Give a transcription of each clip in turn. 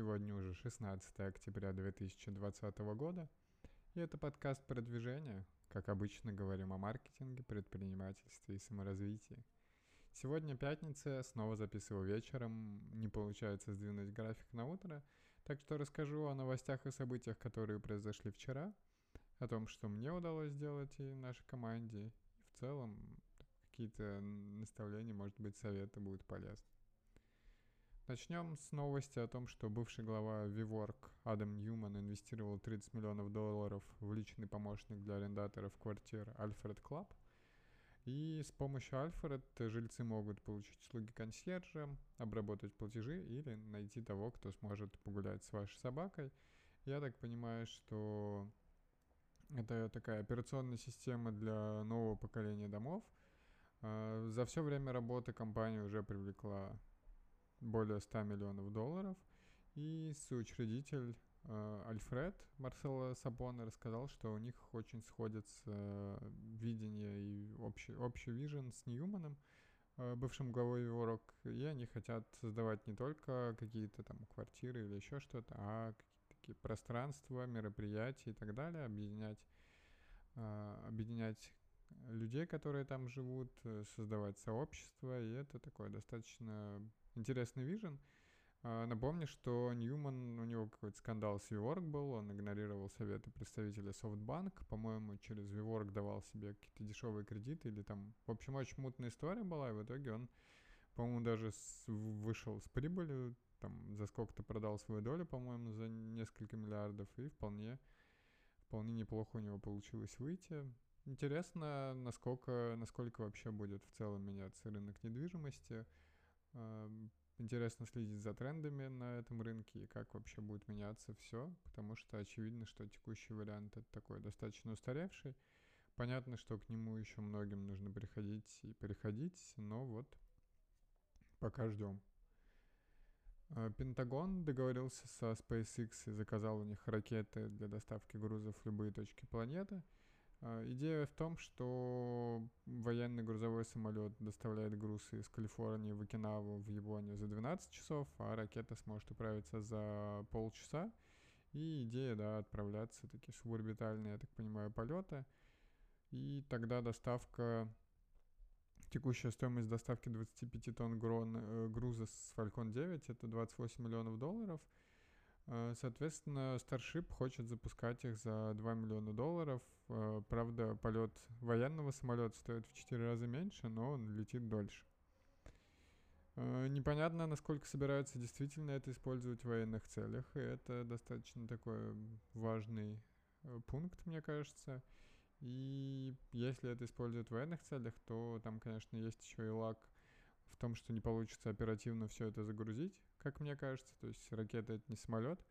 Сегодня уже 16 октября 2020 года, и это подкаст «Продвижение». Как обычно, говорим о маркетинге, предпринимательстве и саморазвитии. Сегодня пятница, снова записываю вечером, не получается сдвинуть график на утро, так что расскажу о новостях и событиях, которые произошли вчера, о том, что мне удалось сделать и нашей команде, и в целом какие-то наставления, может быть, советы будут полезны. Начнем с новости о том, что бывший глава WeWork Адам Ньюман инвестировал 30 миллионов долларов в личный помощник для арендаторов квартир Alfred Club. И с помощью Alfred жильцы могут получить услуги консьержа, обработать платежи или найти того, кто сможет погулять с вашей собакой. Я так понимаю, что это такая операционная система для нового поколения домов. А, за все время работы компания уже привлекла более 100 миллионов долларов. И соучредитель э, Альфред Марсело Сабона рассказал, что у них очень сходятся э, видение и общий, общий вижен с Ньюманом, э, бывшим главой Ворок, и они хотят создавать не только какие-то там квартиры или еще что-то, а такие пространства, мероприятия и так далее, объединять, э, объединять людей, которые там живут, э, создавать сообщество, и это такое достаточно интересный вижен. А, напомню, что Ньюман, у него какой-то скандал с WeWork был, он игнорировал советы представителя SoftBank, по-моему, через WeWork давал себе какие-то дешевые кредиты или там, в общем, очень мутная история была, и в итоге он, по-моему, даже с, вышел с прибылью, там, за сколько-то продал свою долю, по-моему, за несколько миллиардов, и вполне, вполне неплохо у него получилось выйти. Интересно, насколько, насколько вообще будет в целом меняться рынок недвижимости, Интересно следить за трендами на этом рынке и как вообще будет меняться все, потому что очевидно, что текущий вариант это такой достаточно устаревший. Понятно, что к нему еще многим нужно приходить и переходить, но вот пока ждем. А, Пентагон договорился со SpaceX и заказал у них ракеты для доставки грузов в любые точки планеты – идея в том, что военный грузовой самолет доставляет грузы из Калифорнии в Окинаву в Японию за 12 часов, а ракета сможет управиться за полчаса. И идея, да, отправляться такие суборбитальные, я так понимаю, полеты. И тогда доставка, текущая стоимость доставки 25 тонн э, груза с Falcon 9 это 28 миллионов долларов – соответственно, Starship хочет запускать их за 2 миллиона долларов. Э, правда, полет военного самолета стоит в 4 раза меньше, но он летит дольше. Э, непонятно, насколько собираются действительно это использовать в военных целях, и это достаточно такой важный пункт, мне кажется. И если это используют в военных целях, то там, конечно, есть еще и лак в том, что не получится оперативно все это загрузить, как мне кажется. То есть ракета это не самолет,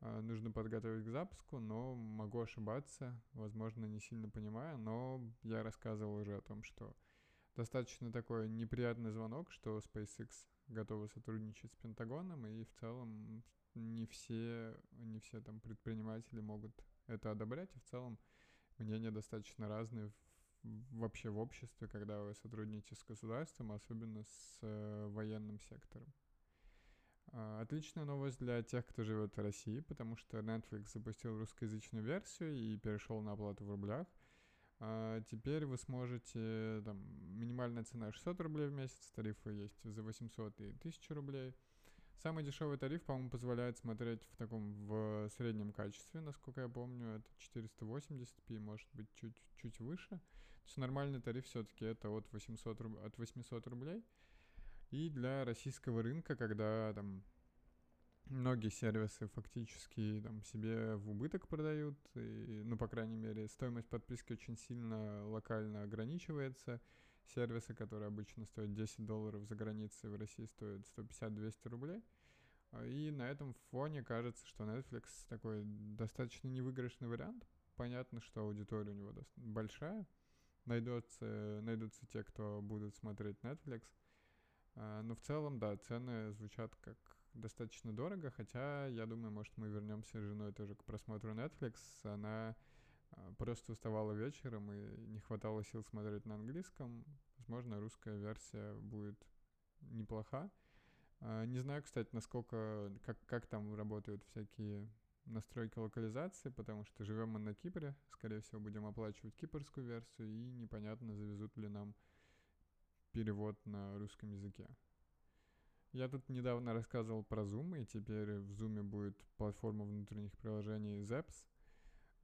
а нужно подготовить к запуску, но могу ошибаться, возможно, не сильно понимаю, но я рассказывал уже о том, что достаточно такой неприятный звонок, что SpaceX готовы сотрудничать с Пентагоном, и в целом не все, не все там предприниматели могут это одобрять, и в целом мнения достаточно разные вообще в обществе, когда вы сотрудничаете с государством, особенно с э, военным сектором. Э, отличная новость для тех, кто живет в России, потому что Netflix запустил русскоязычную версию и перешел на оплату в рублях. А теперь вы сможете, там, минимальная цена 600 рублей в месяц, тарифы есть за 800 и 1000 рублей. Самый дешевый тариф, по-моему, позволяет смотреть в таком в среднем качестве, насколько я помню, это 480p, может быть, чуть, чуть выше. То есть нормальный тариф все-таки это от 800, руб... от 800 рублей. И для российского рынка, когда там многие сервисы фактически там себе в убыток продают, и, ну, по крайней мере, стоимость подписки очень сильно локально ограничивается, сервисы, которые обычно стоят 10 долларов за границей, в России стоят 150-200 рублей. А, и на этом фоне кажется, что Netflix такой достаточно невыигрышный вариант. Понятно, что аудитория у него большая. Найдется, найдутся те, кто будут смотреть Netflix. А, но в целом, да, цены звучат как достаточно дорого, хотя, я думаю, может, мы вернемся с женой тоже к просмотру Netflix. Она а, просто уставала вечером и не хватало сил смотреть на английском. Возможно, русская версия будет неплоха. А, не знаю, кстати, насколько, как, как там работают всякие настройки локализации, потому что живем мы на Кипре, скорее всего, будем оплачивать кипрскую версию, и непонятно, завезут ли нам перевод на русском языке. Я тут недавно рассказывал про Zoom, и теперь в Zoom будет платформа внутренних приложений Zaps.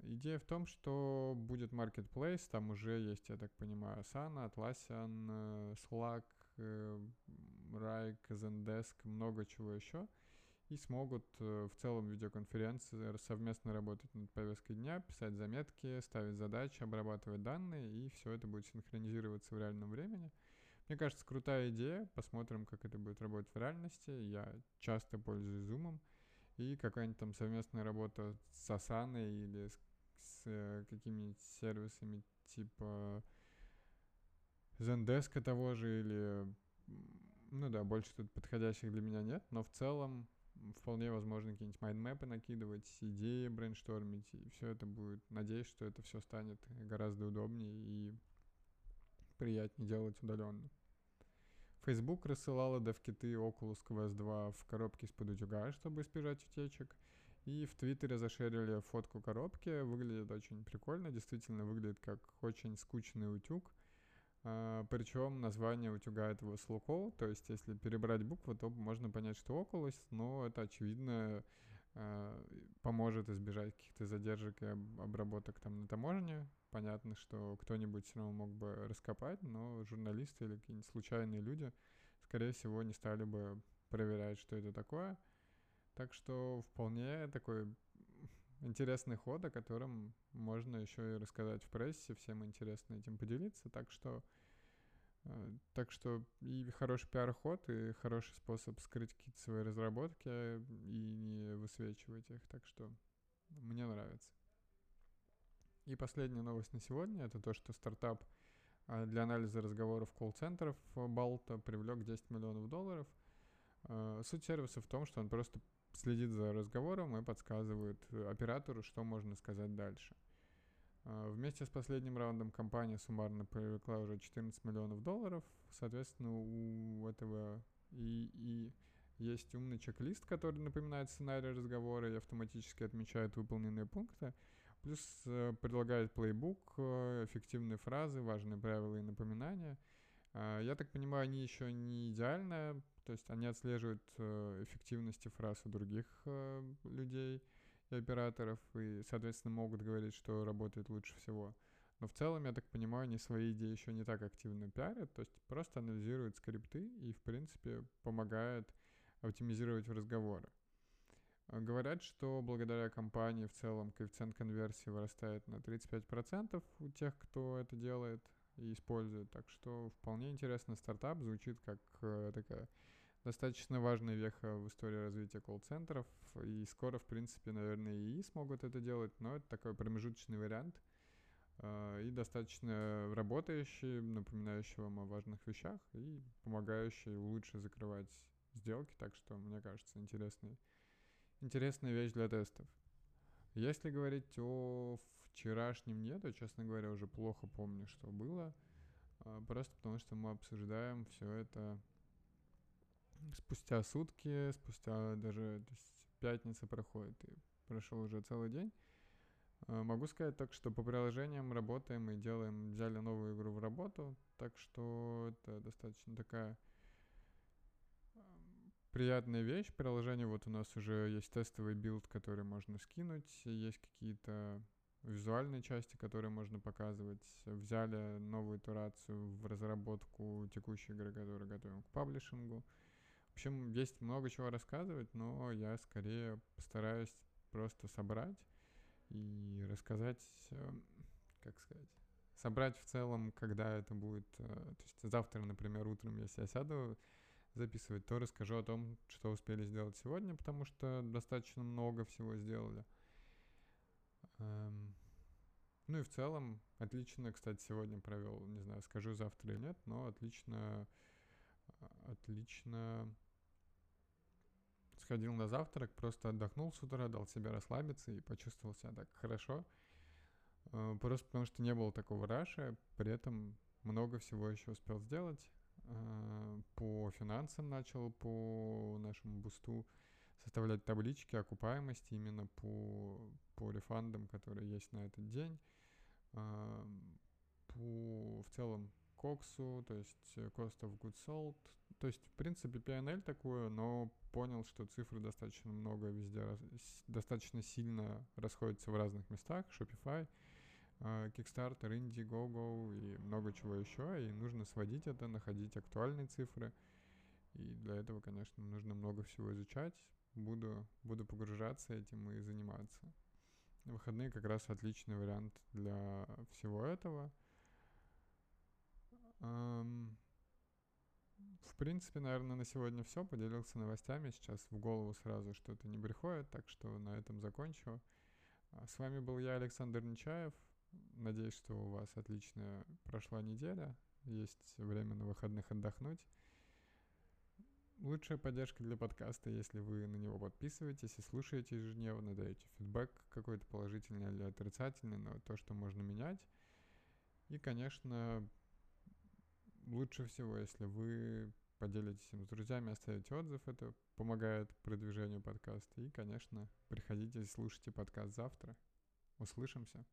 Идея в том, что будет marketplace, там уже есть, я так понимаю, Asana, Atlassian, э, Slack, Rike, Zendesk, много чего еще — и смогут э, в целом видеоконференции совместно работать над повесткой дня, писать заметки, ставить задачи, обрабатывать данные, и все это будет синхронизироваться в реальном времени. Мне кажется, крутая идея. Посмотрим, как это будет работать в реальности. Я часто пользуюсь Zoom. И какая-нибудь там совместная работа с Asana или с, с э, какими-нибудь сервисами типа Zendesk того же или... Ну да, больше тут подходящих для меня нет, но в целом вполне возможно какие-нибудь mind map ы накидывать, идеи brainstorm ить, и все это будет. Надеюсь, что это все станет гораздо удобнее и приятнее делать удаленно. Facebook рассылала девкиты Oculus Quest 2 в коробке из-под утюга, чтобы избежать утечек. И в Твиттере зашерили фотку коробки. Выглядит очень прикольно. Действительно выглядит как очень скучный утюг. А, причем название утюга этого Slowco, то есть если перебрать буквы, то можно понять, что Oculus, но это очевидно поможет избежать каких-то задержек и обработок там на таможне. Понятно, что кто-нибудь все равно мог бы раскопать, но журналисты или какие-нибудь случайные люди, скорее всего, не стали бы проверять, что это такое. Так что вполне такой интересный ход, о котором можно еще и рассказать в прессе, всем интересно этим поделиться, так что э, так что и хороший пиар-ход, и хороший способ скрыть какие-то свои разработки и не высвечивать их, так что мне нравится. И последняя новость на сегодня — это то, что стартап э, для анализа разговоров колл-центров Балта привлек 10 миллионов долларов. Э, суть сервиса в том, что он просто следит за разговором и подсказывает оператору, что можно сказать дальше. А, вместе с последним раундом компания суммарно привлекла уже 14 миллионов долларов. Соответственно, у этого и, и есть умный чек-лист, который напоминает сценарий разговора и автоматически отмечает выполненные пункты. Плюс э, предлагает плейбук, э, эффективные фразы, важные правила и напоминания. Э, я так понимаю, они еще не идеально то есть они отслеживают э, эффективности фраз у других людей и операторов, и, соответственно, могут говорить, что работает лучше всего. Но в целом, я так понимаю, они свои идеи еще не так активно пиарят, то есть просто анализируют скрипты и, в принципе, помогают оптимизировать разговоры. Э, говорят, что благодаря компании в целом коэффициент конверсии вырастает на 35% у тех, кто это делает и использует. Так что вполне интересный стартап, звучит как э, такая достаточно важная веха в истории развития колл-центров, и скоро, в принципе, наверное, и смогут это делать, но это такой промежуточный вариант, э, и достаточно работающий, напоминающий вам о важных вещах, и помогающий лучше закрывать сделки, так что, мне кажется, интересный, интересная вещь для тестов. Если говорить о вчерашнем дне, то, честно говоря, уже плохо помню, что было, э, просто потому что мы обсуждаем все это спустя сутки, спустя даже то есть пятница проходит, и прошел уже целый день. А, могу сказать так, что по приложениям работаем и делаем, взяли новую игру в работу, так что это достаточно такая приятная вещь. Приложение вот у нас уже есть тестовый build, который можно скинуть, есть какие-то визуальные части, которые можно показывать. Взяли новую итерацию в разработку текущей игры, которую готовим к publishing у. В общем, есть много чего рассказывать, но я скорее постараюсь просто собрать и рассказать, эм, как сказать, собрать в целом, когда это будет. Э, то есть завтра, например, утром, если я сяду записывать, то расскажу о том, что успели сделать сегодня, потому что достаточно много всего сделали. Эм, ну и в целом, отлично, кстати, сегодня провел, не знаю, скажу завтра или нет, но отлично, э, отлично сходил на завтрак, просто отдохнул с утра, дал себе расслабиться и почувствовал себя так хорошо. Э, просто потому что не было такого раша, при этом много всего еще успел сделать. э, по финансам начал, по нашему бусту составлять таблички окупаемости именно по, по рефандам, которые есть на этот день. Э, по в целом коксу, то есть cost of goods sold. То есть, в принципе, PNL такое, но понял, что цифры достаточно много везде, достаточно сильно расходятся в разных местах. Shopify — а, Kickstarter, Indiegogo и много чего еще, и нужно сводить это, находить актуальные цифры. И для этого, конечно, нужно много всего изучать. Буду, буду погружаться этим и заниматься. Выходные как раз отличный вариант для всего этого. В принципе, наверное, на сегодня все. Поделился новостями. Сейчас в голову сразу что-то не приходит, так что на этом закончу. А с вами был я, Александр Нечаев. Надеюсь, что у вас отлично прошла неделя. Есть время на выходных отдохнуть. Лучшая поддержка для подкаста, если вы на него подписываетесь и слушаете ежедневно, даете фидбэк какой-то положительный или отрицательный, но то, что можно менять. И, конечно, лучше всего, если вы поделитесь им с друзьями, оставите отзыв, это помогает продвижению подкаста. И, конечно, приходите слушайте подкаст завтра. Услышимся.